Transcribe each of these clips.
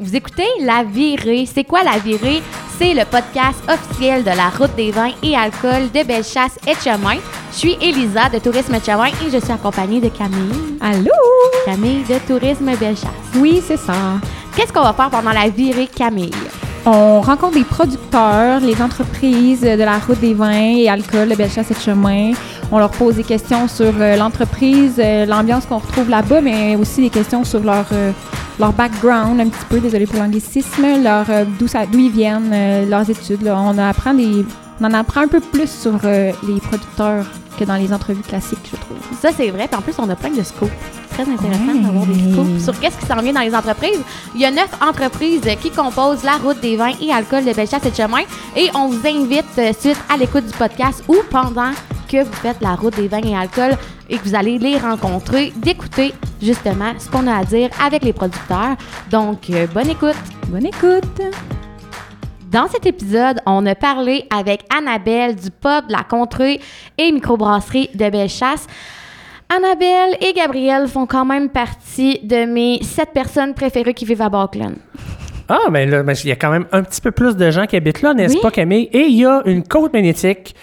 Vous écoutez La Virée. C'est quoi La Virée? C'est le podcast officiel de la route des vins et alcool de Bellechasse et Chemin. Je suis Elisa de Tourisme Chemin et je suis accompagnée de Camille. Allô? Camille de Tourisme Bellechasse. Oui, c'est ça. Qu'est-ce qu'on va faire pendant la virée, Camille? On rencontre des producteurs, les entreprises de la route des vins et alcool de Bellechasse et Chemin. On leur pose des questions sur euh, l'entreprise, euh, l'ambiance qu'on retrouve là-bas, mais aussi des questions sur leur, euh, leur background, un petit peu, désolé pour l'anglicisme, leur euh, d'où d'où ils viennent, euh, leurs études. là. On, apprend des, on en apprend un peu plus sur euh, les producteurs que dans les entrevues classiques, je trouve. Ça, c'est vrai. Puis en plus, on a plein de scoops. Très intéressant d'avoir des scoops sur qu'est-ce qui s'en vient dans les entreprises. Il y a neuf entreprises qui composent la route des vins et alcool de Bellechasse et de Chemin. Et on vous invite, euh, suite à l'écoute du podcast ou pendant que vous faites la route des vins et alcool et que vous allez les rencontrer, d'écouter justement ce qu'on a à dire avec les producteurs. Donc, euh, bonne écoute. Bonne écoute! Dans cet épisode, on a parlé avec Annabelle du pub de la Contrée et microbrasserie de Bellechasse. Annabelle et Gabrielle font quand même partie de mes sept personnes préférées qui vivent à Barclay. Ah, mais là, ben, il y a quand même un petit peu plus de gens qui habitent là, n'est-ce Oui. pas, Camille? Et il y a une côte magnétique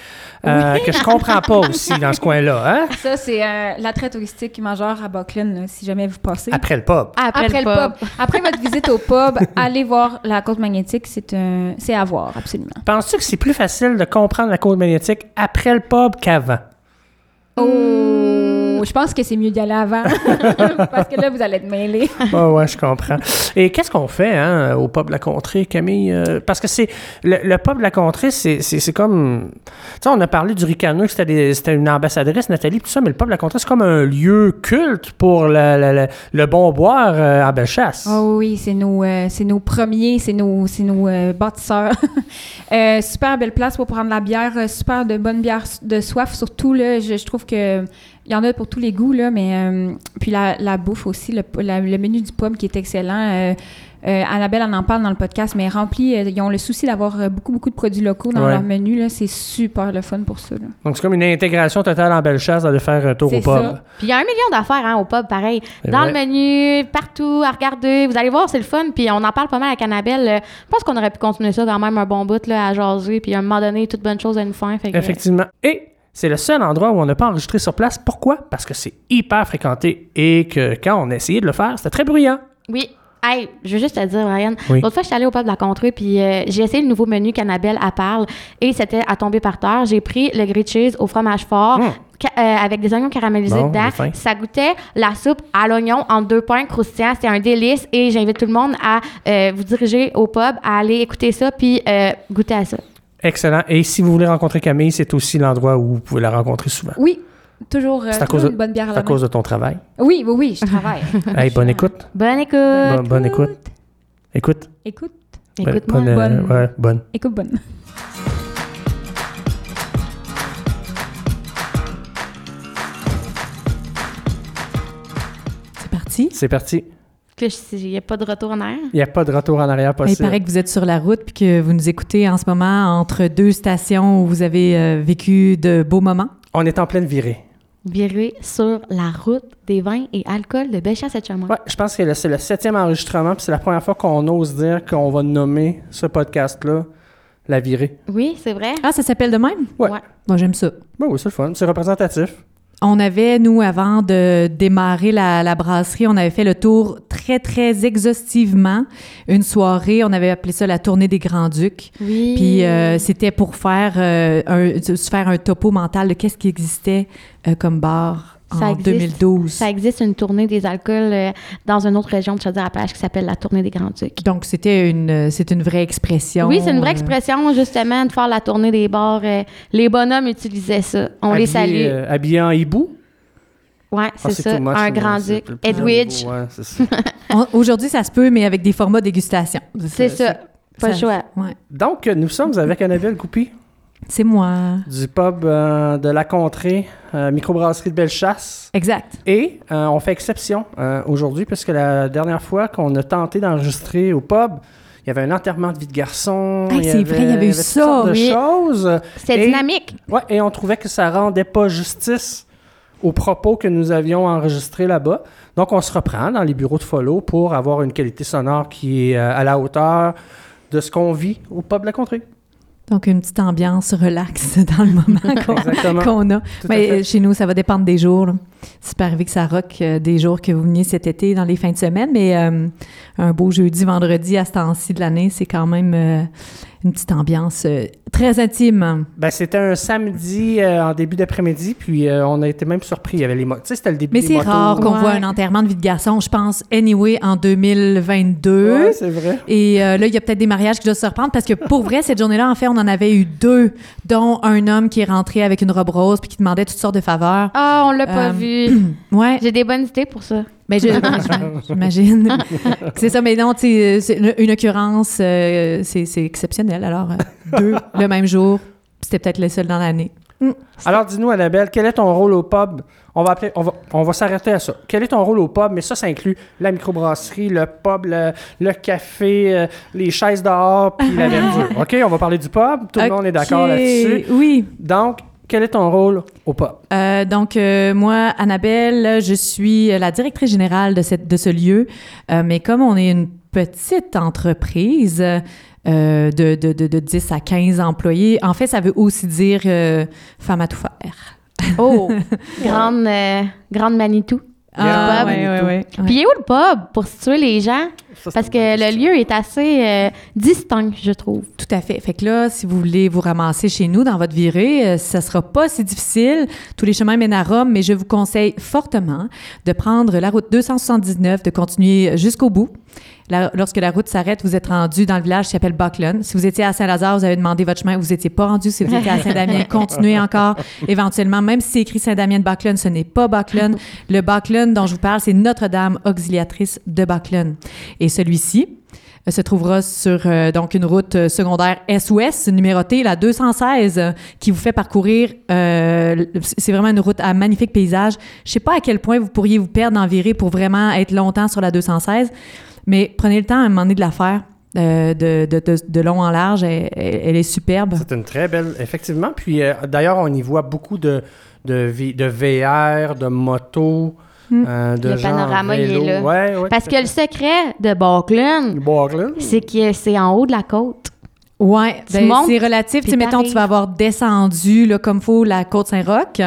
euh, que je comprends pas aussi dans ce coin-là, hein? Ça, c'est euh, l'attrait touristique majeur à Buckland, si jamais vous passez. Après le pub. Après, Après, le le pub. pub. Après votre visite au pub, allez voir la côte magnétique. C'est un, c'est à voir, absolument. Penses-tu que c'est plus facile de comprendre la côte magnétique après le pub qu'avant? Oh, je pense que c'est mieux d'y aller avant. Parce que là, vous allez être mêlés. Ah ouais, je comprends. Et qu'est-ce qu'on fait hein, au pub de la Contrée, Camille? Euh, parce que c'est le, le pub de la Contrée, c'est, c'est, c'est comme... Tu sais, on a parlé du Ricaneux, que c'était, des- c'était une ambassadrice, Nathalie, tout ça, mais le pub de la Contrée, c'est comme un lieu culte pour le, bon boire euh, à Bellechasse. Oh oui, c'est nos, euh, c'est nos premiers, c'est nos, c'est nos euh, bâtisseurs. Super belle place pour prendre la bière, super de bonne bière de soif. Surtout, là, je, je trouve que il y en a pour tous les goûts, là, mais euh, puis la, la bouffe aussi, le, la- le menu du pub qui est excellent. Euh, euh, Annabelle en en parle dans le podcast, mais rempli, euh, ils ont le souci d'avoir euh, beaucoup, beaucoup de produits locaux dans Ouais. leur menu. Là, c'est super le fun pour ça. là. Donc, c'est comme une intégration totale en Bellechasse d'aller faire un tour au pub. Puis il y a un million d'affaires hein, au pub, pareil. Dans vrai. le menu, partout, à regarder. Vous allez voir, c'est le fun. Puis on en parle pas mal avec Annabelle. Je pense qu'on aurait pu continuer ça quand même un bon bout là, à jaser. Puis à un moment donné, toute bonne chose à nous faire. Fait que- Effectivement. Et c'est le seul endroit où on n'a pas enregistré sur place. Pourquoi? Parce que c'est hyper fréquenté et que quand on a essayé de le faire, c'était très bruyant. Oui. Hey, je veux juste te dire, Ryan. Oui. L'autre fois, je suis allée au pub de la Contrée, puis euh, j'ai essayé le nouveau menu qu'Annabelle à parle, et c'était à tomber par terre. J'ai pris le grilled cheese au fromage fort, Mm. ca- euh, avec des oignons caramélisés Bon, dedans. Ça goûtait la soupe à l'oignon en deux pains croustillants. C'était un délice, et j'invite tout le monde à euh, vous diriger au pub, à aller écouter ça, puis euh, goûter à ça. Excellent. Et si vous voulez rencontrer Camille, c'est aussi l'endroit où vous pouvez la rencontrer souvent. Oui, toujours, euh, C'est à toujours cause de- une bonne bière à C'est la à main. cause de ton travail. Oui, oui, oui, je travaille. Hey, bonne écoute. Bonne écoute! Bonne, bonne écoute. Écoute. Écoute, Écoute-moi. bonne, euh, bonne. ouais, bonne. écoute bonne. C'est parti. C'est parti. Que Il n'y a pas de retour en arrière? Il n'y a pas de retour en arrière Il possible. paraît que vous êtes sur la route puis que vous nous écoutez en ce moment entre deux stations où vous avez euh, vécu de beaux moments. On est en pleine virée. Viré sur la route des vins et alcool de Bellechasse et Chamois. Ouais, je pense que c'est le septième enregistrement, puis c'est la première fois qu'on ose dire qu'on va nommer ce podcast-là La virée. Oui, c'est vrai. Ah, ça s'appelle de même? Ouais. Moi, j'aime ça. Ben oui, c'est le fun. C'est représentatif. On avait, nous, avant de démarrer la, la brasserie, on avait fait le tour très, très exhaustivement. Une soirée, on avait appelé ça la tournée des Grands-Ducs. Oui. Puis euh, c'était pour faire, euh, un, se faire un topo mental de qu'est-ce qui existait euh, comme bar Ça en existe. 2012. Ça existe une tournée des alcools euh, dans une autre région de Chaudière-Appalaches qui s'appelle la tournée des Grands-Ducs. Donc, c'était une, c'est une vraie expression. Oui, c'est une vraie euh, expression, justement, de faire la tournée des bars. euh, les bonhommes utilisaient ça. On les salue. euh, habillé en hibou? ouais, Ah, c'est ça. too much, un grand-duc. Edwidge. Ouais, c'est ça. on- Aujourd'hui, ça se peut, mais avec des formats dégustation. C'est ça. Pas le choix. Ouais. Donc, nous sommes avec Annabelle Goupy C'est moi. du pub euh, de la Contrée, euh, microbrasserie de Bellechasse. Exact. Et euh, on fait exception euh, aujourd'hui, puisque la dernière fois qu'on a tenté d'enregistrer au pub, il y avait un enterrement de vie de garçon. Hey, il y c'est vrai, il y avait eu ça, de oui. choses. C'était dynamique. Ouais, et on trouvait que ça rendait pas justice aux propos que nous avions enregistrés là-bas. Donc, on se reprend dans les bureaux de follow pour avoir une qualité sonore qui est à la hauteur de ce qu'on vit au pub La Contrée. Donc, une petite ambiance relax dans le moment qu'on a. Tout Mais euh, chez nous, ça va dépendre des jours. là. C'est pas arrivé que ça rock euh, des jours que vous veniez cet été dans les fins de semaine, mais euh, un beau jeudi, vendredi à ce temps-ci de l'année, c'est quand même euh, une petite ambiance euh, très intime. Ben, c'était un samedi euh, en début d'après-midi, puis euh, on a été même surpris. Il y avait les motos. Tu sais, c'était le début Mais des c'est motos. rare qu'on Ouais. voit un enterrement de vie de garçon, je pense, anyway, en 2022. Ouais, c'est vrai. Et euh, là, il y a peut-être des mariages qui doivent se reprendre parce que pour vrai, cette journée-là, en fait, on en avait eu deux, dont un homme qui est rentré avec une robe rose puis qui demandait toutes sortes de faveurs. Ah, on l'a pas Euh, Ouais, J'ai des bonnes idées pour ça. mais je- j'imagine. c'est ça, mais non, tu sais, c'est une, une occurrence, euh, c'est c'est exceptionnel. Alors, euh, deux le même jour, c'était peut-être le seul dans l'année. Alors, dis-nous, Annabelle, quel est ton rôle au pub? On va, appeler, on va, on va s'arrêter à ça. Quel est ton rôle au pub? Mais ça, ça inclut la microbrasserie, le pub, le, le café, euh, les chaises dehors, puis la verdure. OK, on va parler du pub. Tout le monde est d'accord là-dessus. Oui. Donc, quel est ton rôle au pub? Euh, donc, euh, moi, Annabelle, je suis la directrice générale de, cette, de ce lieu. Euh, mais comme on est une petite entreprise euh, de, de, de, de 10 à 15 employés, en fait, ça veut aussi dire euh, femme à tout faire. Oh, grande, euh, grande Manitou. Ah, ouais, ouais, ouais. Puis il est où le pub pour situer les gens? Parce que le lieu est assez euh, distinct, je trouve. Tout à fait. Fait que là, si vous voulez vous ramasser chez nous dans votre virée, euh, ça sera pas si difficile. Tous les chemins mènent à Rome, mais je vous conseille fortement de prendre la route 279, de continuer jusqu'au bout. La- lorsque la route s'arrête, vous êtes rendu dans le village qui s'appelle Buckland. Si vous étiez à Saint-Lazare, vous avez demandé votre chemin, vous n'étiez pas rendu. Si vous étiez à Saint-Damien, continuez encore. Éventuellement, même si c'est écrit Saint-Damien de Buckland, ce n'est pas Buckland. Le Buckland dont je vous parle, c'est Notre-Dame auxiliatrice de Buckland. Et celui-ci, euh, se trouvera sur euh, donc une route euh, secondaire S-Ouest numérotée, la 216, euh, qui vous fait parcourir. c'est vraiment une route à magnifique paysage. Je sais pas à quel point vous pourriez vous perdre en virée pour vraiment être longtemps sur la 216, mais prenez le temps à un moment donné de la faire. de, de, long en large, elle, est superbe. C'est une très belle, effectivement. Puis d'ailleurs, on y voit beaucoup de, de, VR, de motos, Hmm. euh, de Le panorama, il est là. Ouais, ouais, Parce que le secret de Buckland. c'est que c'est en haut de la côte. Ouais, Tu ben, montes, c'est relatif. Tu mettons, tu vas avoir descendu là, comme faut la côte Saint-Roch.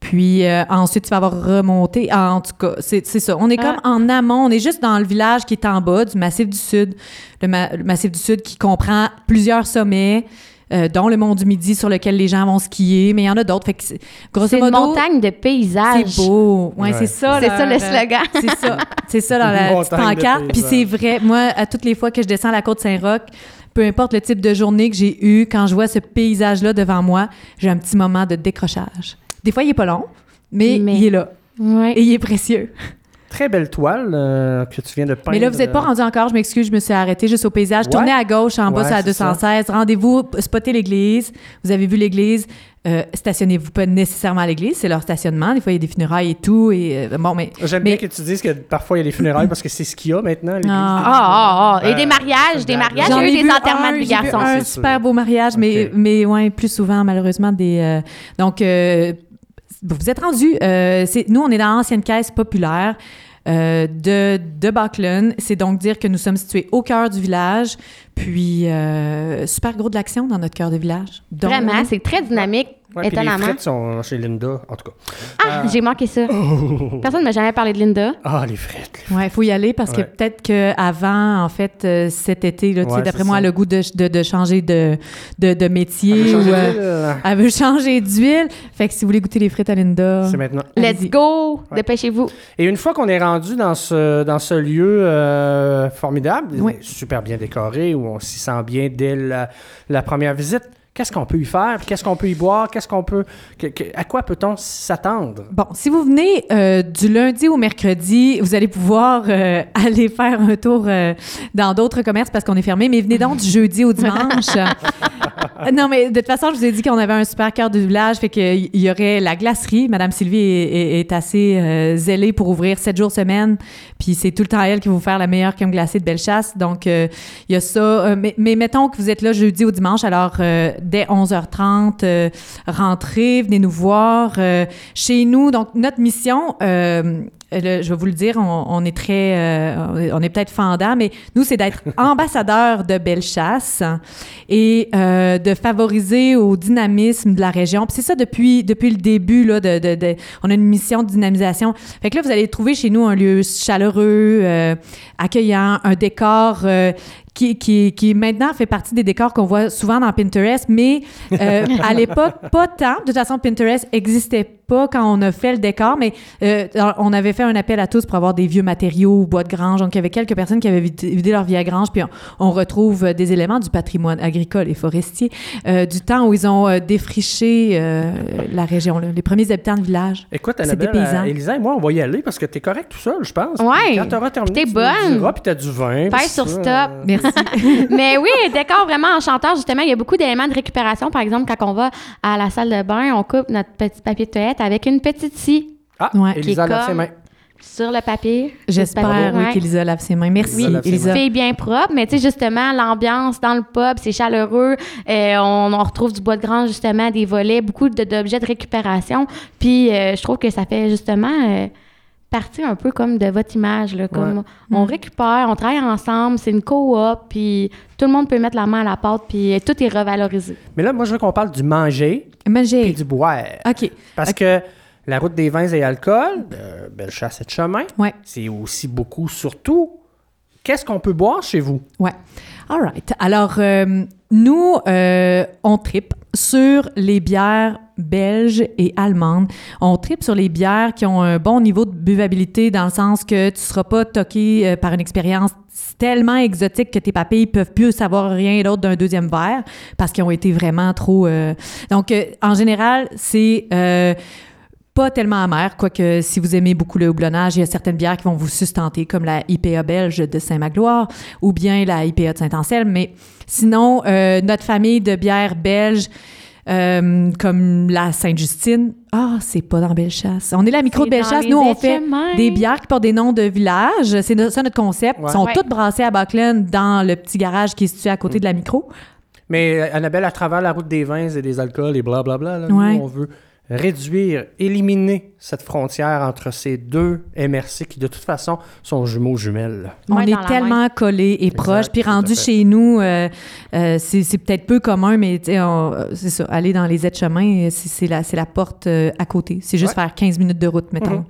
Puis euh, ensuite, tu vas avoir remonté. Ah, En tout cas, c'est c'est ça. On est comme en amont. On est juste dans le village qui est en bas du Massif du Sud. Le, ma- le Massif du Sud qui comprend plusieurs sommets, euh, dont le Mont du Midi sur lequel les gens vont skier. Mais il y en a d'autres. Fait que, grosso une montagne de paysages. c'est beau. Ouais, Ouais. c'est ça. C'est ça le slogan. c'est ça. C'est ça dans la petite pancarte. Puis c'est vrai. Moi, à toutes les fois que je descends la côte Saint-Roch, peu importe le type de journée que j'ai eu, quand je vois ce paysage-là devant moi, j'ai un petit moment de décrochage. Des fois, il est pas long, mais, Mais- il est là. Ouais. Et il est précieux. Très belle toile euh, que tu viens de peindre. Mais là, vous n'êtes pas rendu encore. Je m'excuse, je me suis arrêtée juste au paysage. Ouais. Tournez à gauche, en bas, Ouais, c'est à c'est ça. 216. Rendez-vous, spottez l'église. Vous avez vu l'église. Euh, Stationnez-vous pas nécessairement à l'église, c'est leur stationnement. Des fois, il y a des funérailles et tout. Et, euh, bon, mais J'aime mais- bien que tu dises que parfois il y a des funérailles parce que c'est ce qu'il y a maintenant. à l'église. Ah. Ah, ah, ah. Et Euh, des mariages, des mariages. J'en Il y a ai eu des enterrements un, de j'ai vu garçons. un super beau mariage, mais, mais ouais, plus souvent, malheureusement, des. euh, donc, euh, vous êtes rendus. euh, nous, on est dans l'ancienne caisse populaire. euh, de, de Buckland. C'est donc dire que nous sommes situés au cœur du village, puis euh, super gros de l'action dans notre cœur de village. Donc, Vraiment, c'est très dynamique, Ouais, puis les étonnamment. frites sont chez Linda, en tout cas. Ah, j'ai manqué ça. Personne ne m'a jamais parlé de Linda. Ah, les frites. Ouais, il faut y aller parce Ouais. que peut-être qu'avant, en fait, euh, cet été, là, tu sais, Ouais, d'après moi, ça. elle a le goût de, de, de changer de, de, de métier. Elle veut changer ou, euh, d'huile, euh, Elle veut changer d'huile. Fait que si vous voulez goûter les frites à Linda. C'est maintenant. Let's go! Ouais. Dépêchez-vous. Et une fois qu'on est rendu dans ce, dans ce lieu euh, formidable, super bien décoré, où on s'y sent bien dès la, la première visite, qu'est-ce qu'on peut y faire? Qu'est-ce qu'on peut y boire? Qu'est-ce qu'on peut. que- que- à quoi peut-on s'attendre? Bon, si vous venez euh, du lundi au mercredi, vous allez pouvoir euh, aller faire un tour euh, dans d'autres commerces parce qu'on est fermé, mais venez donc du jeudi au dimanche. Non, mais de toute façon, je vous ai dit qu'on avait un super cœur du village, fait qu'il y aurait la glacerie. Madame Sylvie est, est- est assez zélée pour ouvrir sept jours semaine, Puis c'est tout le temps elle qui va vous faire la meilleure crème glacée de Bellechasse. Donc, euh, il y a ça. Euh, mais, mettons que vous êtes là jeudi au dimanche, alors euh, dès 11h30, euh, rentrez, venez nous voir. chez nous, donc notre mission, le- je vais vous le dire, on, on est très, euh, on est peut-être fendant, mais nous, c'est d'être ambassadeur de Bellechasse et euh, de favoriser au dynamisme de la région. Puis c'est ça depuis, depuis le début, là, de, de- de- on a une mission de dynamisation. Fait que là, vous allez trouver chez nous un lieu chaleureux, euh, accueillant, un décor euh, qui, qui, qui maintenant fait partie des décors qu'on voit souvent dans Pinterest, mais euh, à l'époque, pas tant. De toute façon, Pinterest existait pas quand on a fait le décor, mais euh, on avait fait un appel à tous pour avoir des vieux matériaux, bois de grange. Donc, il y avait quelques personnes qui avaient vidé, leur vieille grange, puis on, on retrouve euh, des éléments du patrimoine agricole et forestier euh, du temps où ils ont euh, défriché euh, la région, là, les premiers habitants de village. Écoute, C'est Annabelle, des paysans. euh, Elisa et moi, on va y aller parce que t'es correct tout seul, je pense. Ouais. Puis Quand t'auras terminé, Puis t'es tu bonne. diras, puis t'as du vin. Pèse sur ça, stop. euh, Mais oui, décor vraiment enchanteur. Justement, il y a beaucoup d'éléments de récupération. Par exemple, quand on va à la salle de bain, on coupe notre petit papier de toilette avec une petite scie Ah, Ouais. Elisa lave ses mains. sur le papier. J'espère oui, qu'Elisa lave ses mains. Merci, Elisa. Fille bien propre, mais tu sais, justement, l'ambiance dans le pub, c'est chaleureux. Euh, on, on retrouve du bois de grange, justement, des volets, beaucoup de- d'objets de récupération. Puis, euh, je trouve que ça fait justement euh, partie un peu comme de votre image. Là, comme Ouais. On récupère, on travaille ensemble, c'est une coop, puis tout le monde peut mettre la main à la pâte, puis euh, tout est revalorisé. Mais là, moi, je veux qu'on parle du manger et Magie. du boire. OK. Parce que la route des vins et alcool, de Bellechasse et de Chemin, Ouais. c'est aussi beaucoup, surtout, qu'est-ce qu'on peut boire chez vous? Ouais. All right. Alors, euh, nous, euh, on tripe sur les bières belges et allemandes. On tripe sur les bières qui ont un bon niveau de buvabilité dans le sens que tu seras pas toqué euh, par une expérience tellement exotique que tes papilles peuvent plus savoir rien d'autre d'un deuxième verre parce qu'ils ont été vraiment trop... euh, Donc, euh, en général, c'est... pas tellement amer, quoique si vous aimez beaucoup le houblonnage, il y a certaines bières qui vont vous sustenter, comme la IPA belge de Saint-Magloire ou bien la IPA de Saint-Anselme. Mais sinon, notre famille de bières belges, euh, comme la Sainte-Justine, ah, c'est pas dans Bellechasse. On est la micro de Bellechasse. Nous, on fait des bières qui portent des noms de villages. C'est no- ça notre concept. Ouais. Ils sont Ouais. toutes brassées à Buckland dans le petit garage qui est situé à côté de la micro. Mais euh, Annabelle, à travers la route des vins et des alcools et blablabla, là, nous, Ouais. on veut réduire, éliminer cette frontière entre ces deux MRC qui, de toute façon, sont jumeaux jumelles. On Ouais, est tellement collés et proches. Puis rendu chez nous, euh, euh, c'est peut-être peu commun, mais tu sais, on- euh, c'est ça, aller dans les aides-chemins, c'est c'est la, porte euh, à côté. C'est juste Ouais. faire 15 minutes de route, mettons. Mhm.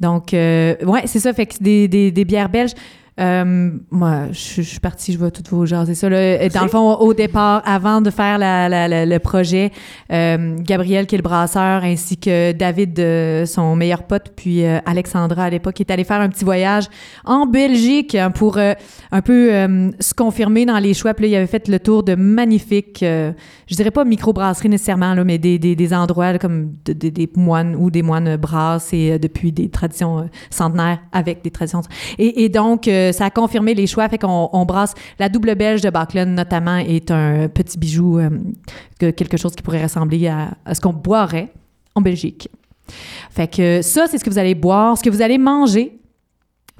Donc, euh, ouais, c'est ça. Fait que des, des, des bières belges. Euh, moi, je, je suis partie, je vais tout vous jaser ça. Là. Et Dans le fond, au départ, avant de faire la- la- la- le projet, euh, Gabriel, qui est le brasseur, ainsi que David, euh, son meilleur pote, puis euh, Alexandra à l'époque, est allé faire un petit voyage en Belgique hein, pour euh, un peu euh, se confirmer dans les choix. Puis là, il avait fait le tour de magnifiques, euh, je dirais pas microbrasseries nécessairement, là, mais des, des, des endroits là, comme de- de- des moines ou des moines brassent et euh, depuis des traditions euh, centenaires avec des traditions. Et, et donc, ça a confirmé les choix. Fait qu'on on brasse la double belge de Backlund, notamment, est un petit bijou, euh, que- quelque chose qui pourrait ressembler à, ce qu'on boirait en Belgique. Fait que ça, c'est ce que vous allez boire. Ce que vous allez manger,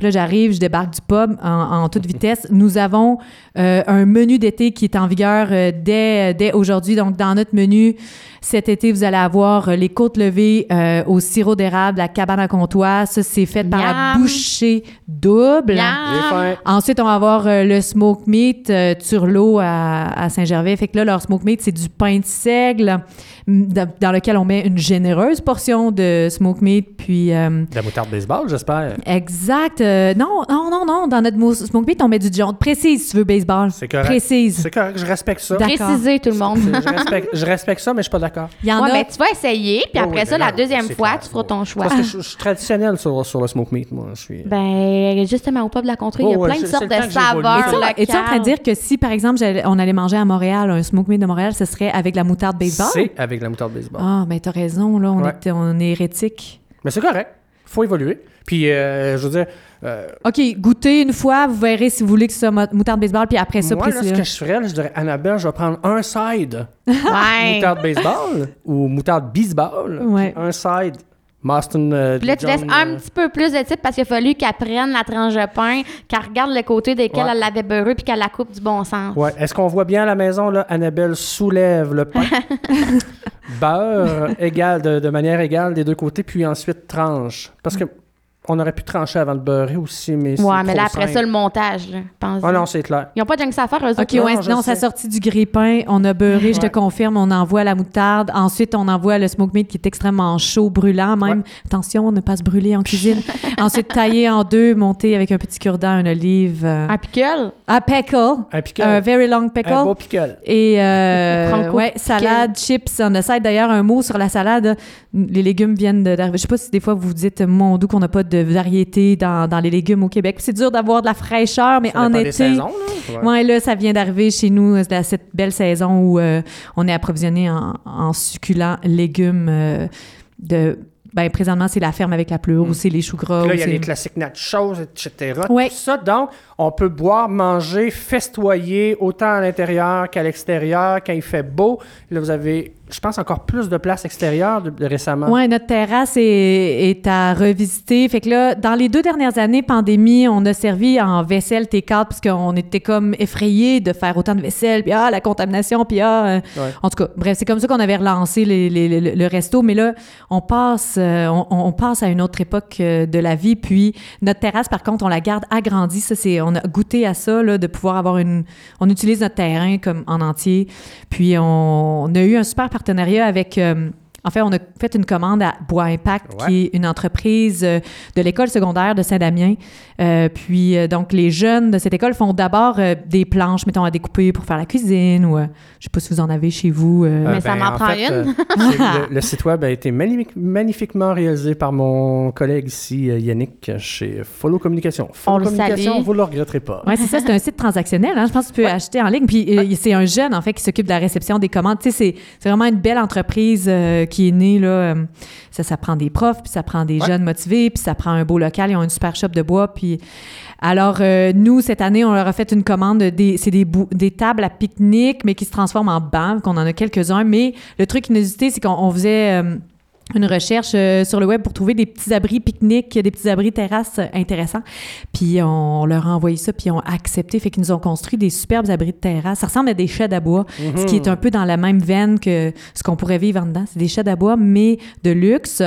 là, j'arrive, je débarque du pub en, en toute vitesse. Nous avons euh, un menu d'été qui est en vigueur euh, dès, dès aujourd'hui. Donc, dans notre menu, cet été, vous allez avoir euh, les côtes levées euh, au sirop d'érable, la cabane à comptoir. Ça, c'est fait par la bouchée double. Ensuite, on va avoir euh, le smoke meat euh, Turlot à, à Saint-Gervais. Fait que là, leur smoke meat, c'est du pain de seigle dans, lequel on met une généreuse portion de smoke meat. Puis, euh, De la moutarde baseball, j'espère. exact. euh, non, non, non, non. Dans notre smoke meat, on met du Dijon. Précise si tu veux baseball. C'est correct. Précise. C'est correct, je respecte ça. Préciser tout le monde. je, respecte, je respecte ça, mais je suis pas d'accord. Il y en Ouais, a. ben, tu vas essayer, puis Oh, après oui, ça, ben la deuxième fois, clair. tu feras ton choix. Parce que je, je suis traditionnel sur, sur le smoke meat, moi. Je suis... Ben, justement, au pub de la contrée, il y a Oh, ouais, plein de sortes de saveurs. Es-tu- en train de dire que si, par exemple, j'allais- on allait manger à Montréal un smoke meat de Montréal, ce serait avec la moutarde baseball? C'est avec la moutarde baseball. Ah, ben t'as raison, là, on, Ouais. est, on est hérétique. Mais c'est correct. Faut évoluer. Puis, euh, je veux dire, euh, OK, goûtez une fois, vous verrez si vous voulez que ce soit mo- moutarde baseball, puis après ça, moi, là, ce que je ferais, là, je dirais, Annabelle, je vais prendre un side Ouais. moutarde baseball ou moutarde baseball. Ouais. Un side Maston. euh, Puis là, tu laisses un euh, petit peu plus de type parce qu'il a fallu qu'elle prenne la tranche de pain, qu'elle regarde le côté desquels Ouais. elle l'avait beurré puis qu'elle la coupe du bon sens. Ouais. Est-ce qu'on voit bien à la maison, là, Annabelle soulève le pain, beurre égal, de, de manière égale des deux côtés, puis ensuite tranche. Parce que on aurait pu trancher avant de beurrer aussi, mais c'est Ouais, mais là, après ça, le montage, là, pense Ah non, c'est clair. Ils n'ont pas de junks à faire, eux autres. OK, Non, ouais, non, ça sais. sorti du grille-pain, on a beurré, je te Ouais. confirme, on envoie la moutarde. Ensuite, on envoie le smoke meat qui est extrêmement chaud, brûlant même. Attention, ne pas se brûler en cuisine. Ensuite, taillé en deux, monté avec un petit cure-dent, une olive. euh, Un pickle? un pickle, Un pickle. un very long pickle. Un beau pickle. Et euh, ouais, salade, chips, on essaie d'ailleurs un mot sur la salade. Les légumes viennent de- d'arriver. Je sais pas si des fois vous dites mon doux qu'on n'a pas de variété dans, dans les légumes au Québec. C'est dur d'avoir de la fraîcheur, mais Ça en été. des saisons, là. Ouais. Ouais, là, ça vient d'arriver chez nous, euh, dans cette belle saison où euh, on est approvisionné en, en succulents légumes euh, de. Ben, présentement, c'est la ferme avec la pleure ou c'est les choux gras. Puis là, il y a les classiques nachos, etc. Ouais. Tout ça, donc, on peut boire, manger, festoyer autant à l'intérieur qu'à l'extérieur quand il fait beau. Là, vous avez, je pense, encore plus de place extérieure de, de récemment. Oui, notre terrasse est, est à revisiter. Fait que là, dans les deux dernières années, pandémie, on a servi en vaisselle T4 parce qu'on était comme effrayés de faire autant de vaisselle, puis ah, la contamination, puis ah... euh, Ouais. En tout cas, bref, c'est comme ça qu'on avait relancé les- les- les- le resto. Mais là, on passe, euh, on, on passe à une autre époque euh, de la vie. Puis notre terrasse, par contre, on la garde agrandie. Ça, c'est, on a goûté à ça, là, de pouvoir avoir une... On utilise notre terrain comme en entier. Puis on, on a eu un super partenariat avec... euh, en fait, on a fait une commande à Bois Impact, Ouais. qui est une entreprise euh, de l'école secondaire de Saint-Damien. Euh, puis, euh, donc, les jeunes de cette école font d'abord euh, des planches, mettons, à découper pour faire la cuisine ou, euh, je sais pas si vous en avez chez vous. euh. Euh, Mais ça m'en en prend fait, une. c'est- le, le site web a été magnifique- magnifiquement réalisé par mon collègue ici, Yannick, chez Follow Communication. Follow On le Communication, vous ne le regretterez pas. Oui, c'est ça, c'est un site transactionnel. hein. Je pense que tu peux acheter en ligne. Puis euh, c'est un jeune, en fait, qui s'occupe de la réception des commandes. Tu sais, c'est, c'est vraiment une belle entreprise euh, qui est née, là. euh, ça, ça prend des profs, puis ça prend des Ouais. jeunes motivés, puis ça prend un beau local. Ils ont une super shop de bois. Puis alors, euh, nous, cette année, on leur a fait une commande. Des, c'est des, des tables à pique-nique, mais qui se transforment en bancs, qu'on en a quelques-uns. Mais le truc inusité, c'est qu'on on faisait... euh, une recherche euh, sur le web pour trouver des petits abris pique-nique, des petits abris terrasses euh, intéressants. Puis on leur a envoyé ça, puis ils ont accepté. Fait qu'ils nous ont construit des superbes abris de terrasse. Ça ressemble à des sheds à bois, ce qui est un peu dans la même veine que ce qu'on pourrait vivre en dedans. C'est des sheds à bois, mais de luxe,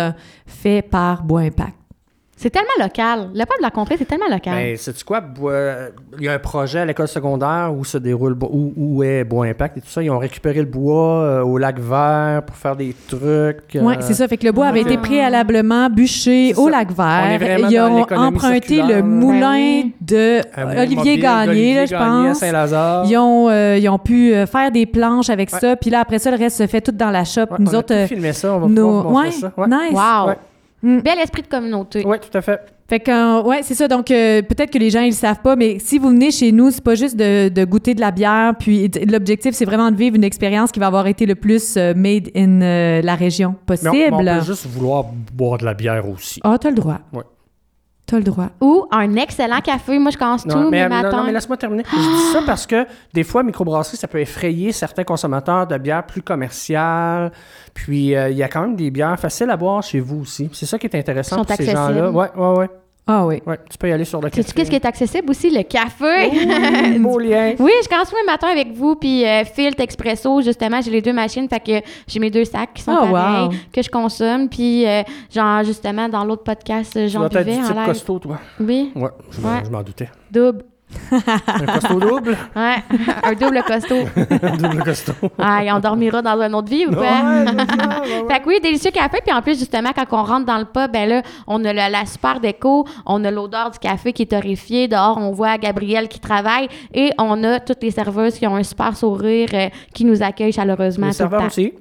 fait par Bois Impact. C'est tellement local. Le peuple de la contrée, c'est tellement local. Ben, sais-tu quoi? Bois- Il y a un projet à l'école secondaire où se déroule, Bo- où, où est Bois Impact et tout ça. Ils ont récupéré le bois euh, au lac vert pour faire des trucs. Oui, euh, c'est ça. Fait que le bois avait été préalablement bûché C'est au ça. lac On est vert. Ils dans ont emprunté circulaire, le moulin de Olivier Gagné, là, je pense. Ils ont, euh, ils ont pu euh, faire des planches avec Ouais. ça. Puis là, après ça, le reste se fait tout dans la shop. Ouais, Nous on a autres, tout euh, filmé ça, on va nos... pouvoir vous montrer ouais, ça. Ouais. nice. Wow. Mm. Bel esprit de communauté. Oui, tout à fait. Fait que, euh, ouais, c'est ça. Donc, euh, peut-être que les gens, ils le savent pas, mais si vous venez chez nous, c'est pas juste de, de goûter de la bière. Puis, l'objectif, c'est vraiment de vivre une expérience qui va avoir été le plus euh, made in euh, la région Mais on, possible. mais on peut juste vouloir boire de la bière aussi. Ah, t'as le droit. Ouais. T'as le droit. Ou un excellent café. Moi, je commence Non, tous mais, mes non, matins. non, mais laisse-moi terminer. Je dis ça parce que des fois, microbrasserie, ça peut effrayer certains consommateurs de bières plus commerciales. Puis, euh, il y a quand même des bières faciles à boire chez vous aussi. C'est ça qui est intéressant Sont pour ces accessibles. gens-là. Ouais, ouais, ouais, Ah oui. ouais. Tu peux y aller sur le café. Sais-tu qu'est-ce qui est accessible aussi? Le café. Oui, beau lien. Oui, je commence mes matins avec vous, puis euh, Filtre, Expresso, justement, j'ai les deux machines, fait que j'ai mes deux sacs qui sont Oh, pareils, wow. que je consomme, puis euh, genre, justement, dans l'autre podcast, euh, Tu j'en buvais en type costaud, toi. Oui, Ouais, je m'en- Ouais. je m'en doutais. double. Un costaud double? Ouais, un double costaud. double costaud. Ah, et on dormira dans une autre vie ou Ouais, quoi? ça, ouais, ouais. Fait que oui, délicieux café. Puis en plus, justement, quand on rentre dans le pub, ben là, on a la, la super déco, on a l'odeur du café qui est torréfié. Dehors, on voit Gabrielle qui travaille et on a toutes les serveuses qui ont un super sourire, euh, qui nous accueillent chaleureusement Les serveurs aussi?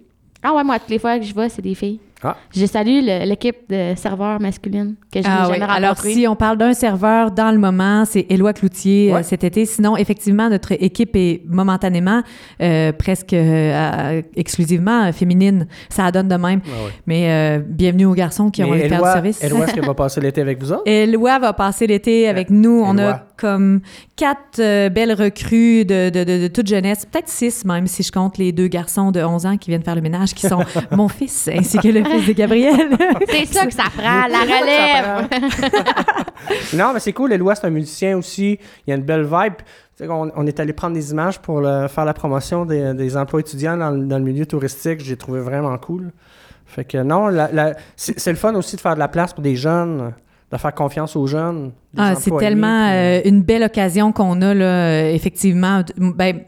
Ah ouais, moi, toutes les fois que je vais, c'est des filles. Ah. Je salue l'équipe de serveurs masculines que je n'ai Ah oui. jamais Alors, si on parle d'un serveur dans le moment, c'est Éloi Cloutier euh, cet été. Sinon, effectivement, notre équipe est momentanément euh, presque euh, exclusivement féminine. Ça donne de même. Ah ouais. Mais euh, bienvenue aux garçons qui ont Mais le père du Éloi, service. Éloi, est-ce qu'elle va passer l'été avec vous autres? Éloi va passer l'été avec nous. On a. comme quatre euh, belles recrues de, de, de, de toute jeunesse, peut-être six même si je compte les deux garçons de 11 ans qui viennent faire le ménage, qui sont mon fils ainsi que le fils de Gabriel. C'est ça que ça prend, la relève. non, mais c'est cool. Éloi, c'est un musicien aussi. Il y a une belle vibe. On, on est allé prendre des images pour le- faire la promotion des, des emplois étudiants dans, le- dans le milieu touristique. J'ai trouvé vraiment cool. Fait que non, la- la- c'est c'est le fun aussi de faire de la place pour des jeunes, de faire confiance aux jeunes. Ah, c'est tellement puis- euh, une belle occasion qu'on a là, euh, effectivement. Ben,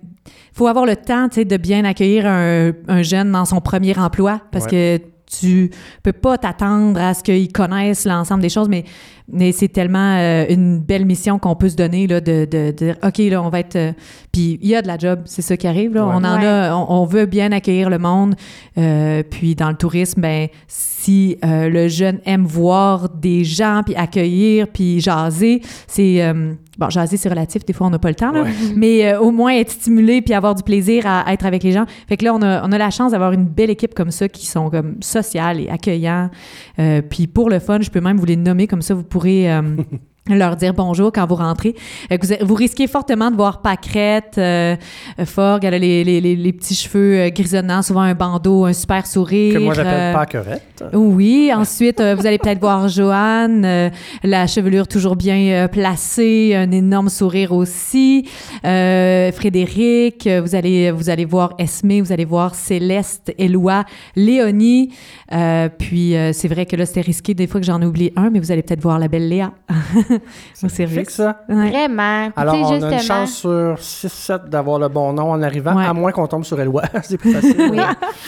faut avoir le temps, tu sais, de bien accueillir un, un jeune dans son premier emploi parce que tu peux pas t'attendre à ce qu'ils connaissent l'ensemble des choses, mais, mais c'est tellement euh, une belle mission qu'on peut se donner là, de, de, de dire, OK, là, on va être... euh, Puis il y a de la job, c'est ça qui arrive. Là. Ouais. On en Ouais. a, on, on veut bien accueillir le monde. Euh, puis dans le tourisme, ben, si euh, le jeune aime voir des gens, puis accueillir, puis jaser, c'est... euh, bon, jaser, c'est relatif, des fois, on n'a pas le temps, là, Ouais. mais euh, au moins être stimulé, puis avoir du plaisir à, à être avec les gens. Fait que là, on a, on a la chance d'avoir une belle équipe comme ça, qui sont comme sociales et accueillants. Euh, puis pour le fun, je peux même vous les nommer, comme ça, vous pourrez... euh, leur dire bonjour quand vous rentrez. Euh, vous, vous risquez fortement de voir Pâquerette, euh, euh, Forgue, elle a les, les, les, les petits cheveux euh, grisonnants, souvent un bandeau, un super sourire. Que moi, j'appelle euh, pas querette. oui, ensuite, euh, vous allez peut-être voir Joanne, euh, la chevelure toujours bien euh, placée, un énorme sourire aussi. Euh, Frédéric, euh, vous allez, vous allez voir Esmé, vous allez voir Céleste, Éloi, Léonie. Euh, puis, euh, c'est vrai que là, c'était risqué des fois que j'en ai oublié un, mais vous allez peut-être voir la belle Léa au service. Fixe ça. Ouais. Vraiment. Alors, on a une chance sur 6-7 d'avoir le bon nom en arrivant, Ouais. à moins qu'on tombe sur Éloi. c'est plus facile. Oui,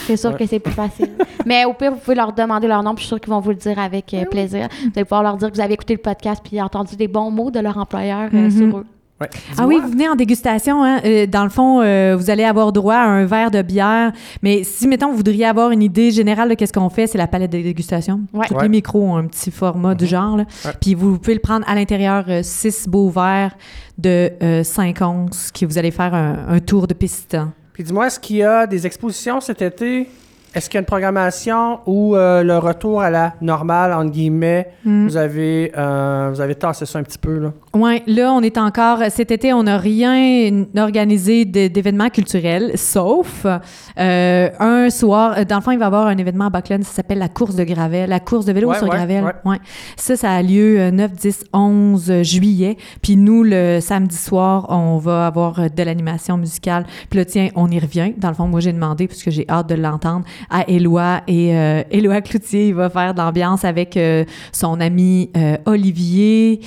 c'est sûr Ouais. que c'est plus facile. Mais au pire, vous pouvez leur demander leur nom, puis je suis sûre qu'ils vont vous le dire avec euh, plaisir. Vous allez pouvoir leur dire que vous avez écouté le podcast puis entendu des bons mots de leur employeur euh, Mhm. sur eux. Ouais. Ah oui, vous venez en dégustation. Hein? Euh, dans le fond, euh, vous allez avoir droit à un verre de bière. Mais si, mettons, vous voudriez avoir une idée générale de qu'est-ce qu'on fait, c'est la palette de dégustation. Ouais. Tous Ouais. les micros ont un petit format du genre. là. Ouais. Puis vous pouvez le prendre à l'intérieur, euh, six beaux verres de euh, 5 onces, qui vous allez faire un, un tour de piste. Puis dis-moi, est-ce qu'il y a des expositions cet été? Est-ce qu'il y a une programmation ou euh, le retour à la normale, entre guillemets, Mm. vous, avez, euh, vous avez tassé ça un petit peu, là? Oui, là, on est encore. Cet été, on n'a rien organisé d'événements culturels, sauf euh, un soir. euh, Dans le fond, il va y avoir un événement à Buckland, ça s'appelle la course de Gravel, la course de vélo Ouais, sur ouais, Gravel. ouais. Ouais. Ça, ça a lieu euh, 9, 10, 11 juillet. Puis nous, le samedi soir, on va avoir euh, de l'animation musicale. Puis là, tiens, on y revient. Dans le fond, moi, j'ai demandé, puisque j'ai hâte de l'entendre, à Éloi. Et euh, Éloi Cloutier, il va faire de l'ambiance avec euh, son ami euh, Olivier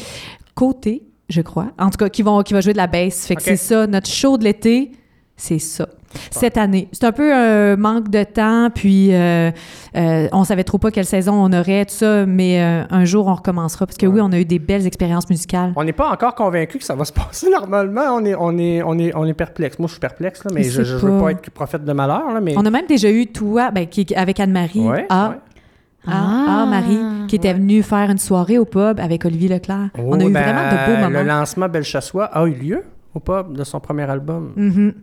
Côté, je crois. En tout cas, qui, vont, qui va jouer de la bass. Fait que c'est ça, notre show de l'été, c'est ça. Cette année. C'est un peu un manque de temps, puis euh, euh, on savait trop pas quelle saison on aurait, tout ça, mais euh, un jour on recommencera. Parce que Ouais. oui, on a eu des belles expériences musicales. On n'est pas encore convaincu que ça va se passer normalement. On est, on est, on est, on est perplexe. Moi, je suis perplexe, là, mais Je ne veux pas. pas être prophète de malheur. Là, mais... On a même déjà eu toi, ben, qui, avec Anne-Marie, Ouais, ah, ouais. Ah, ah, Marie, qui était Ouais. venue faire une soirée au pub avec Olivier Leclerc. on a Oh, eu ben, vraiment de beaux Le moments. lancement Belchassois a eu lieu au pub de son premier album. Mhm.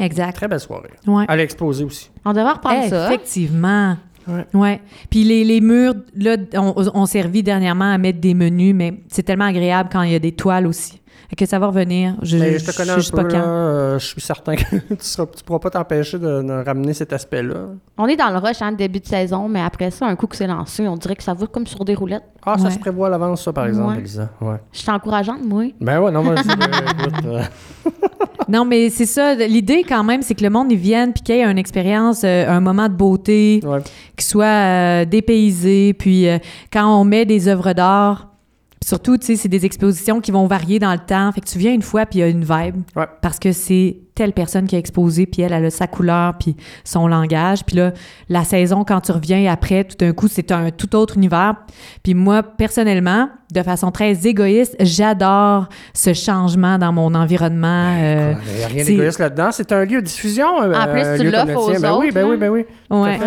Exact. Très belle soirée. Ouais. Elle a explosé aussi. On devrait reprendre ça. Effectivement. Ouais. Ouais. Puis les, les murs, là, on, on servi dernièrement à mettre des menus, mais c'est tellement agréable quand il y a des toiles aussi. Que ça va revenir. Je, Mais je te connais un peu, pas là, quand. euh, je suis certain que tu ne pourras pas t'empêcher de, de ramener cet aspect-là. On est dans le rush, hein, début de saison, mais après ça, un coup que c'est lancé, on dirait que ça va comme sur des roulettes. Ah, ça se prévoit à l'avance, ça, par exemple, Ouais. Elisa. Ouais. Je suis encourageante, moi. Ben ouais, non, moi, je, euh, écoute, Non, mais c'est ça. L'idée, quand même, c'est que le monde y vienne puis qu'il y ait une expérience, euh, un moment de beauté, ouais. qui soit euh, dépaysé. Puis euh, quand on met des œuvres d'art, surtout, tu sais, c'est des expositions qui vont varier dans le temps. Fait que tu viens une fois, puis il y a une vibe. Ouais. Parce que c'est telle personne qui a exposé, puis elle, elle a sa couleur, puis son langage. Puis là, la saison, quand tu reviens après, tout d'un coup, c'est un tout autre univers. Puis moi, personnellement, de façon très égoïste, j'adore ce changement dans mon environnement. euh, Il n'y a rien d'égoïste là-dedans. C'est un lieu de diffusion. euh, En plus, un tu lieu l'offres tien. aux ben Oui, autres, ben oui, ben oui. ouais.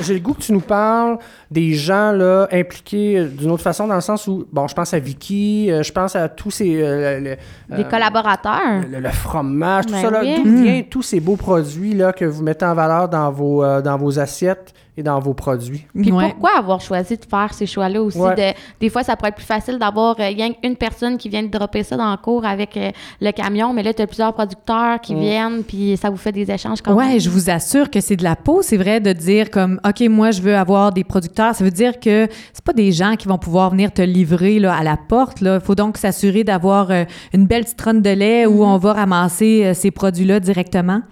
J'ai le goût que tu nous parles des gens là, impliqués euh, d'une autre façon, dans le sens où, bon, je pense à Vicky, euh, je pense à tous ces. euh, le- le- Des euh, collaborateurs. le, le fromage, tout Ben ça, oui. d'où Mm. viennent tous ces beaux produits là, que vous mettez en valeur dans vos, euh, dans vos assiettes? Et dans vos produits? Puis Ouais. pourquoi avoir choisi de faire ces choix-là aussi? Ouais. De, des fois, ça pourrait être plus facile d'avoir euh, qu'une personne qui vient de dropper ça dans le cours avec euh, le camion, mais là, tu as plusieurs producteurs qui Mm. viennent, puis ça vous fait des échanges comme Ouais, je vous assure que c'est de la peau. C'est vrai de dire comme, OK, moi, je veux avoir des producteurs. Ça veut dire que c'est pas des gens qui vont pouvoir venir te livrer là, à la porte. Il faut donc s'assurer d'avoir euh, une belle citronne de lait où on va ramasser euh, ces produits-là directement.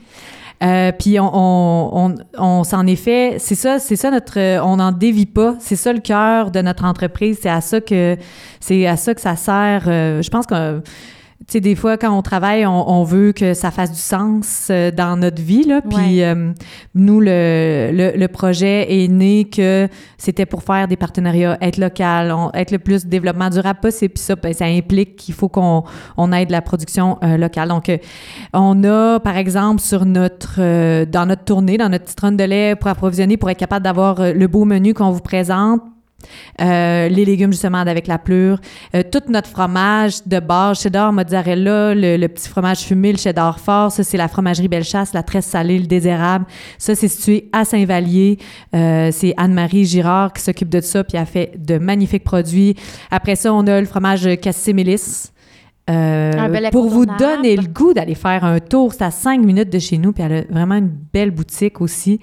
Euh, puis on, on, on, on s'en est fait, c'est ça, c'est ça notre, euh, on n'en dévie pas, c'est ça le cœur de notre entreprise, c'est à ça que, c'est à ça que ça sert. euh, je pense que tu sais, des fois, quand on travaille, on, on veut que ça fasse du sens euh, dans notre vie. Là. Puis euh, nous, le, le, le projet est né que c'était pour faire des partenariats, être local, on- être le plus développement durable possible. Puis ça, ben, ça implique qu'il faut qu'on on aide la production euh, locale. Donc, euh, on a, par exemple, sur notre, euh, dans notre tournée, dans notre citronne de lait pour approvisionner, pour être capable d'avoir le beau menu qu'on vous présente, euh, les légumes justement avec la plure, euh, tout notre fromage de base, cheddar, mozzarella, le, petit fromage fumé, le cheddar fort, ça c'est la fromagerie Bellechasse, la tresse salée, le désérable. Ça c'est situé à Saint-Vallier. Euh, c'est Anne-Marie Girard qui s'occupe de ça puis elle fait de magnifiques produits. Après ça, on a le fromage Cassis-Mélis. Euh, pour vous donner le goût d'aller faire un tour, c'est à cinq minutes de chez nous, puis elle a vraiment une belle boutique aussi.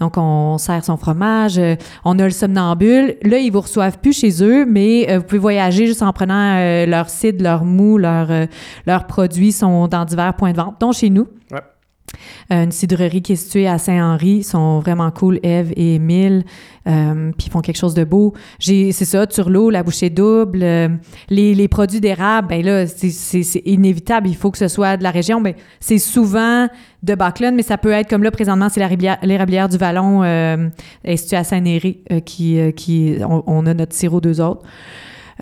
Donc, on sert son fromage. euh, on a le somnambule. Là, ils vous reçoivent plus chez eux, mais euh, vous pouvez voyager juste en prenant euh, leur cidre, leur mou, leur, euh, leurs produits sont dans divers points de vente, dont chez nous. Ouais. Euh, une cidrerie qui est située à Saint-Henri. Sont vraiment cool, Eve et Émile. Euh, puis ils font quelque chose de beau. C'est ça, Turlot, la bouchée double. euh, les, produits d'érable, ben là, c'est, inévitable. Il faut que ce soit de la région. Ben, c'est souvent de Baclun, mais ça peut être comme là, présentement, c'est l'érablière du Vallon, est située à euh, qui, qui on a notre sirop d'eux autres.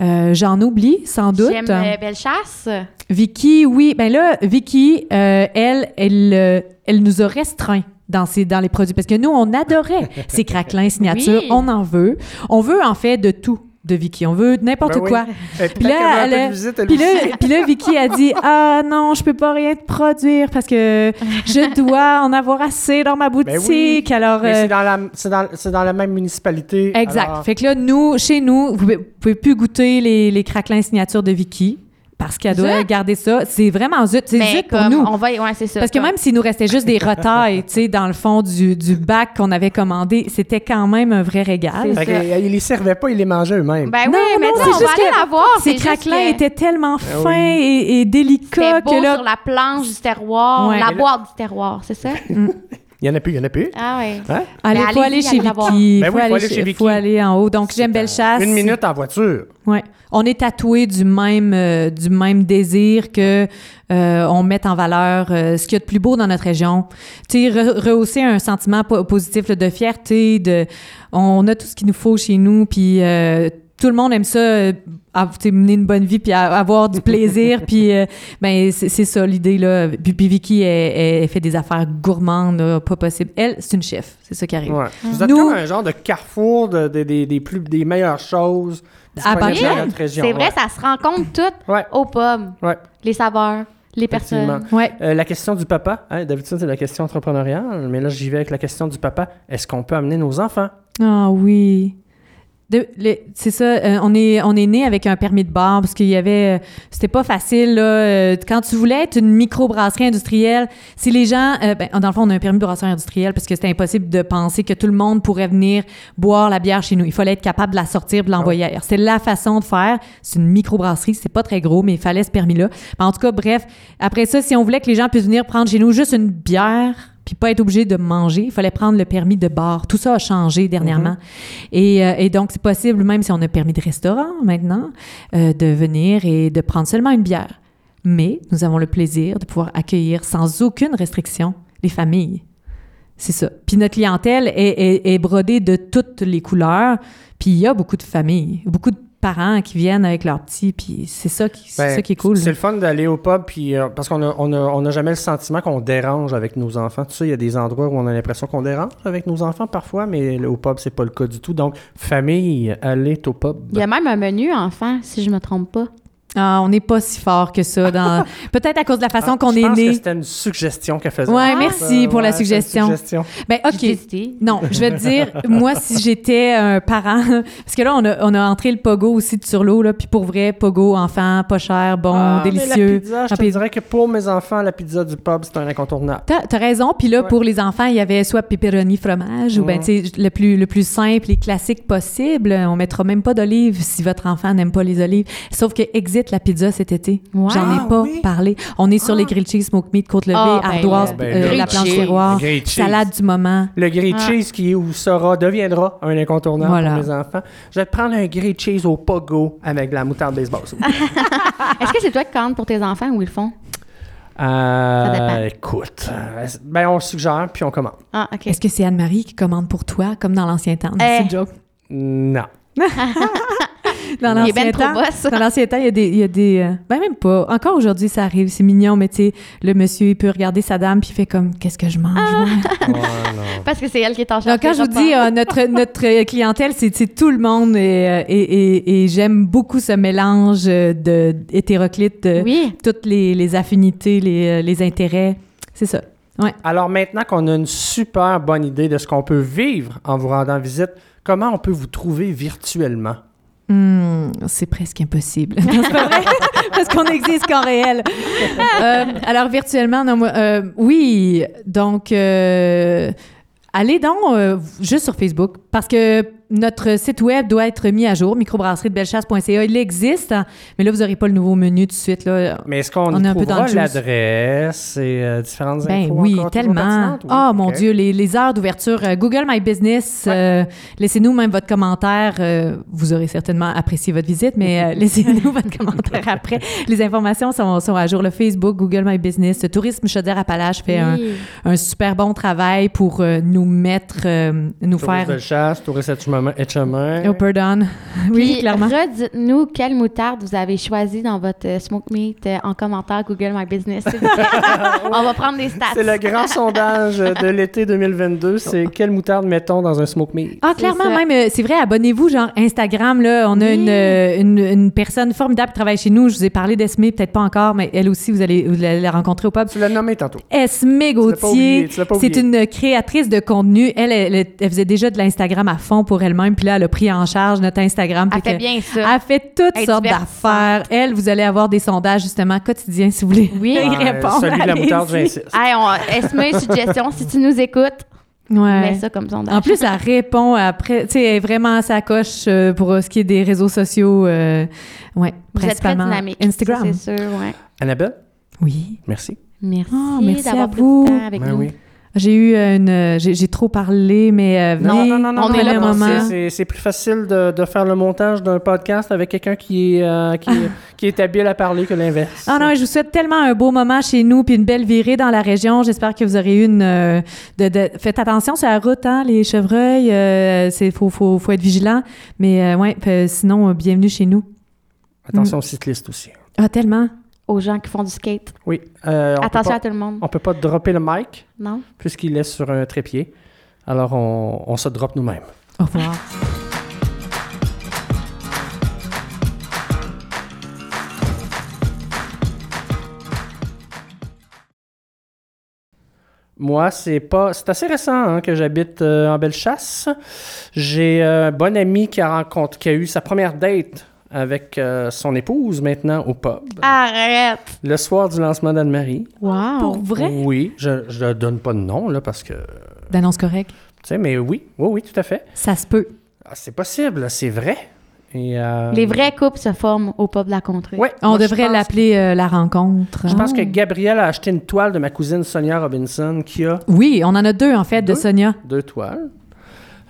Euh, j'en oublie, sans doute. J'aime euh, Bellechasse. Vicky, oui. Ben là, Vicky, euh, elle, elle, euh, elle nous a restreint dans, ses, dans les produits parce que nous, on adorait ces craquelins signature. Oui. On en veut. On veut en fait de tout de Vicky. On veut n'importe Ben oui. quoi. Euh, Puis là, elle visite, elle Puis puis Vicky a dit Ah non, je peux pas rien te produire parce que je dois en avoir assez dans ma boutique. Ben oui. Alors, Mais euh, c'est dans, la, c'est, dans, c'est dans la même municipalité. Exact. alors- Fait que là, nous, chez nous, vous pouvez, vous pouvez plus goûter les, les craquelins signature de Vicky parce qu'elle doit garder ça. C'est vraiment zut. C'est Mais zut pour nous. on va, y- ouais, c'est ça. Parce que comme- même s'il nous restait juste des retailles, tu sais, dans le fond du, du bac qu'on avait commandé, c'était quand même un vrai régal. Fait ça. qu'ils les servaient pas, ils les mangeaient eux-mêmes. Ben Non, oui, mais non, on va juste aller la voir. Ces craquelins que étaient tellement Ah oui. fins et, et délicats beau que là. sur la planche du terroir, Ouais. la là- boîte du terroir, c'est ça? Il y en a plus, il y en a plus. Ah oui. Hein? Allez, Mais faut aller chez. Vicky. Ben faut, oui, faut aller chez- Vicky. faut aller en haut. Donc, j'aime belle chasse. Une minute en voiture. Ouais. On est tatoué du même euh, du même désir que euh, on mette en valeur euh, ce qu'il y a de plus beau dans notre région. Tu sais, re- rehausser un sentiment po- positif là, de fierté, de on a tout ce qu'il nous faut chez nous, puis euh, tout le monde aime ça, euh, mener une bonne vie puis avoir du plaisir, puis euh, ben c'est ça l'idée là. Puis, puis Vicky, elle, elle fait des affaires gourmandes, là, pas possible. Elle, c'est une chef, c'est ça qui arrive. Ouais. Vous êtes Nous- comme un genre de carrefour de, de- des- des, plus, des meilleures choses À disponibles Bacchus. dans notre région. C'est vrai, ouais. ça se rencontre tout Ouais. aux pommes. Ouais. Les saveurs, les personnes. Ouais. Euh, la question du papa, hein, d'habitude c'est la question entrepreneuriale, mais là j'y vais avec la question du papa. Est-ce qu'on peut amener nos enfants? Ah oui. C'est ça, euh, on est on est né avec un permis de bar parce qu'il y avait euh, c'était pas facile là euh, quand tu voulais être une microbrasserie industrielle, si les gens euh, ben, dans le fond on a un permis de brasserie industrielle parce que c'était impossible de penser que tout le monde pourrait venir boire la bière chez nous. Il fallait être capable de la sortir, de l'envoyer ailleurs. C'est la façon de faire. C'est une microbrasserie, c'est pas très gros mais il fallait ce permis là. en tout cas bref, après ça si on voulait que les gens puissent venir prendre chez nous juste une bière pas être obligé de manger. Il fallait prendre le permis de bar. Tout ça a changé dernièrement. et, euh, et donc, c'est possible, même si on a permis de restaurant maintenant, euh, de venir et de prendre seulement une bière. Mais nous avons le plaisir de pouvoir accueillir sans aucune restriction les familles. C'est ça. Puis notre clientèle est, est- est brodée de toutes les couleurs. Puis il y a beaucoup de familles, beaucoup de parents qui viennent avec leurs petits, puis c'est ça qui, c'est Ben, ça qui est cool. C'est le fun d'aller au pub, puis euh, parce qu'on a, on a, on a jamais le sentiment qu'on dérange avec nos enfants. Tu sais, il y a des endroits où on a l'impression qu'on dérange avec nos enfants parfois, mais le- au pub, c'est pas le cas du tout. Donc, famille, allez au pub. Il y a même un menu enfant, si je me trompe pas. Ah, on n'est pas si fort que ça. Dans... Peut-être à cause de la façon Ah, qu'on je est pense que né. c'était une suggestion qu'elle faisait. Ouais, Ah. merci pour la ouais, suggestion. suggestion. Ben, OK. Non, je vais te dire, moi, si j'étais un parent, parce que là, on a, on a entré le pogo aussi de sur l'eau, là, puis pour vrai, pogo, enfant, pas cher, bon, Ah, mais délicieux. La pizza, je te dirais que pour mes enfants, la pizza du pub, c'est un incontournable. T'as as raison. Puis là, Ouais. pour les enfants, il y avait soit pepperoni fromage ou ben, Mm. tu sais, le plus, le plus simple et classique possible. On mettra même pas d'olives si votre enfant n'aime pas les olives. Sauf que la pizza cet été. Ouais. J'en ai Ah, pas oui? parlé. On est sur les grilled cheese, smoked meat, côte levée, Ah, ben ardoise. Ben euh, la planche terroir, salade du moment. Le grilled Ah. cheese qui est ou sera, deviendra un incontournable Voilà. pour mes enfants. Je vais te prendre un grilled cheese au pogo avec de la moutarde baseball. Est-ce que c'est toi qui commandes pour tes enfants ou ils le font? Euh, dépend. écoute, euh, ben on suggère puis on commande. Ah, OK. Est-ce que c'est Anne-Marie qui commande pour toi, comme dans l'ancien temps? Eh. C'est une joke. Non. Dans l'ancien ben temps, dans l'ancien temps, il y a des, il y a des, euh, ben même pas. Encore aujourd'hui, ça arrive, c'est mignon, mais tu sais, le monsieur, il peut regarder sa dame puis il fait comme, qu'est-ce que je mange? Ouais, non. Parce que c'est elle qui est en charge. Donc, quand je vous dis, euh, notre, notre clientèle, c'est c'est tout le monde et, euh, et, et, et j'aime beaucoup ce mélange euh, de hétéroclite de Oui. toutes les, les affinités, les, euh, les intérêts. C'est ça. Alors maintenant qu'on a une super bonne idée de ce qu'on peut vivre en vous rendant visite, comment on peut vous trouver virtuellement? Hmm, c'est presque impossible. Non, pas vrai? Parce qu'on existe qu'en réel. Euh, alors, virtuellement, non, euh, oui. Donc, euh, allez donc juste sur Facebook parce que notre site web doit être mis à jour, microbrasserie-de-bellechasse.ca. Il existe, hein, mais là, vous n'aurez pas le nouveau menu tout de suite. Là. Mais est-ce qu'on On est un peu dans le l'adresse et euh, différentes Ben infos oui, tellement. pertinentes? Oui, Ah, mon. Dieu, les, les heures d'ouverture. euh, Google My Business, euh, laissez-nous même votre commentaire. euh, vous aurez certainement apprécié votre visite, mais euh, laissez-nous votre commentaire après. Les informations sont, sont à jour. Le Facebook, Google My Business, Tourisme Chaudière-Appalaches fait un, Oui. un super bon travail pour euh, nous mettre, nous Touriste faire... de chasse, touriste et chemin. et chemin. Oh, pardon. Oui, Puis, clairement. Redites-nous quelle moutarde vous avez choisi dans votre euh, smoke meat euh, en commentaire Google My Business. On va prendre des stats. C'est le grand sondage de l'été 2022. C'est quelle moutarde mettons dans un smoke meat? Ah, clairement, même, euh, c'est vrai, abonnez-vous, genre Instagram, là, on a Oui. une, une, une personne formidable qui travaille chez nous, je vous ai parlé d'Esme, peut-être pas encore, mais elle aussi, vous allez, vous allez la rencontrer au pub. Tu l'as nommé tantôt. Esme pas Gauthier, c'est une créatrice de contenu. Elle, elle, elle faisait déjà de l'Instagram à fond pour elle-même, puis là, elle a pris en charge notre Instagram. Elle fait que- bien ça. Elle fait toutes Elle sortes d'affaires. Elle, vous allez avoir des sondages, justement, quotidiens, si vous voulez Oui. y répondre. Celui de la moutarde, j'insiste. Hey, on, Esme, suggestion, si tu nous écoutes, Ouais. mets ça comme sondage. En plus, elle répond après, tu sais, elle est vraiment à sa coche euh, pour euh, ce qui est des réseaux sociaux. euh, ouais, vous êtes très principalement dynamique. Instagram. C'est sûr, ouais. Annabelle, Oui. merci. Merci, Oh, merci d'avoir à pris vous. du temps avec Ben nous. oui. J'ai eu une, euh, j'ai trop parlé, mais euh, Non, non, non, non, on non, est là c'est- plus facile de, de faire le montage d'un podcast avec quelqu'un qui, est, euh, qui, est- qui est habile à parler que l'inverse. Ah non, je vous souhaite tellement un beau moment chez nous, puis une belle virée dans la région. J'espère que vous aurez eu une. euh, de, de- faites attention sur la route, hein, les chevreuils. euh, c'est faut, faut, faut être vigilant. Mais euh, ouais, sinon, euh, bienvenue chez nous. Attention aux cyclistes aussi. Ah tellement. Aux gens qui font du skate. Oui. euh, on Attention à tout le monde. on peut pas dropper le mic Non? puisqu'il est sur un trépied. Alors, on, on se drop nous-mêmes. Au revoir. Moi, c'est pas. C'est assez récent hein, que j'habite euh, en Bellechasse. J'ai euh, un bon ami qui a, rencontré, qui a eu sa première date avec euh, son épouse maintenant au pub. Arrête! Le soir du lancement d'Anne-Marie. Wow! Pour vrai? Oui, je ne donne pas de nom, là, parce que. Tu D'annonce correcte. sais, mais oui, oui, oui, tout à fait. Ça se peut. Ah, c'est possible, c'est vrai. Et, euh, Les vrais couples se forment au pub de la contrée. Ouais, On moi, devrait pense- l'appeler euh, la rencontre. Je pense que Gabrielle a acheté une toile de ma cousine Sonia Robinson qui a Oui, on en a deux, en fait, de? Sonia. deux toiles.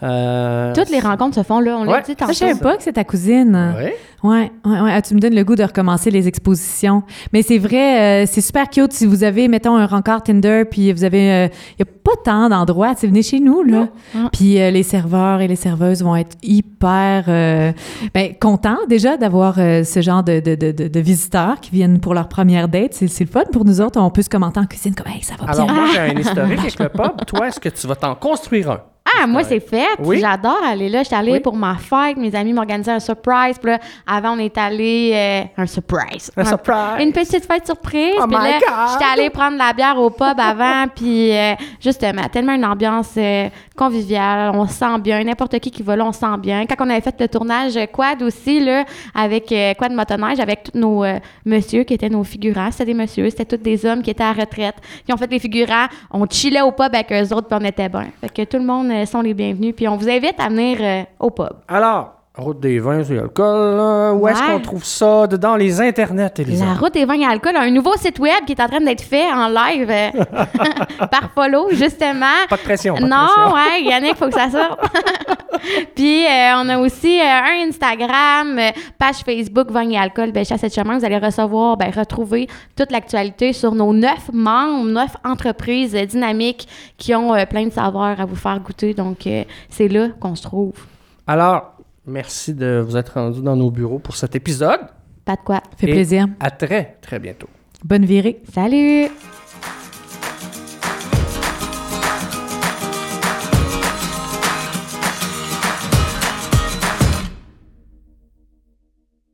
Euh, Toutes les rencontres se font là, on l'a Ouais. dit Ça, tantôt. je savais pas que c'est ta cousine. Ouais. Ouais, ouais, ouais. Ah, tu me donnes le goût de recommencer les expositions. Mais c'est vrai, euh, c'est super cute si vous avez, mettons, un rencard Tinder, puis vous avez, il y a pas tant d'endroits. Tu venez chez nous là. Non. Puis euh, les serveurs et les serveuses vont être hyper, euh, ben, contents déjà d'avoir euh, ce genre de, de, de, de- de visiteurs qui viennent pour leur première date. C'est, c'est le fun pour nous autres. On peut se commenter en cuisine comme, hey, ça va Alors, bien. moi, j'ai un historique avec le pub. Toi, est-ce que tu vas t'en construire un? Ah, moi, c'est fait. Oui? J'adore aller là. J'étais allée Oui? pour ma fête. Mes amis m'organisaient un surprise. Puis là, avant, on est allé... euh, un surprise. Un surprise. Une petite fête surprise. Oh puis my là, j'étais allée prendre la bière au pub avant. puis euh, justement, tellement une ambiance euh, conviviale. On se sent bien. N'importe qui qui va là, on se sent bien. Quand on avait fait le tournage quad aussi, là, avec quad motoneige, avec tous nos messieurs qui étaient nos figurants. C'était des messieurs. C'était tous des hommes qui étaient à la retraite. Qui ont fait les figurants. On chillait au pub avec eux autres, puis on était bien. Fait que tout le monde sont les bienvenus. Puis on vous invite à venir au pub. Alors, route des vins, c'est l'alcool. là. Où est-ce Ouais. qu'on trouve ça? Dans les internets, Elisa. La route des vins et alcool a un nouveau site web qui est en train d'être fait en live euh, par Follow, justement. Pas de pression. pas de non, pression. ouais, Yannick, faut que ça sorte. Puis, euh, on a aussi euh, un Instagram, euh, page Facebook, Vin et Alcool, ben, Chasse et Chemin. Vous allez recevoir, ben, retrouver toute l'actualité sur nos neuf membres, neuf entreprises euh, dynamiques qui ont euh, plein de saveurs à vous faire goûter. Donc, euh, c'est là qu'on se trouve. Alors, merci de vous être rendu dans nos bureaux pour cet épisode. Pas de quoi. Fait Et plaisir. À très, très bientôt. Bonne virée. Salut!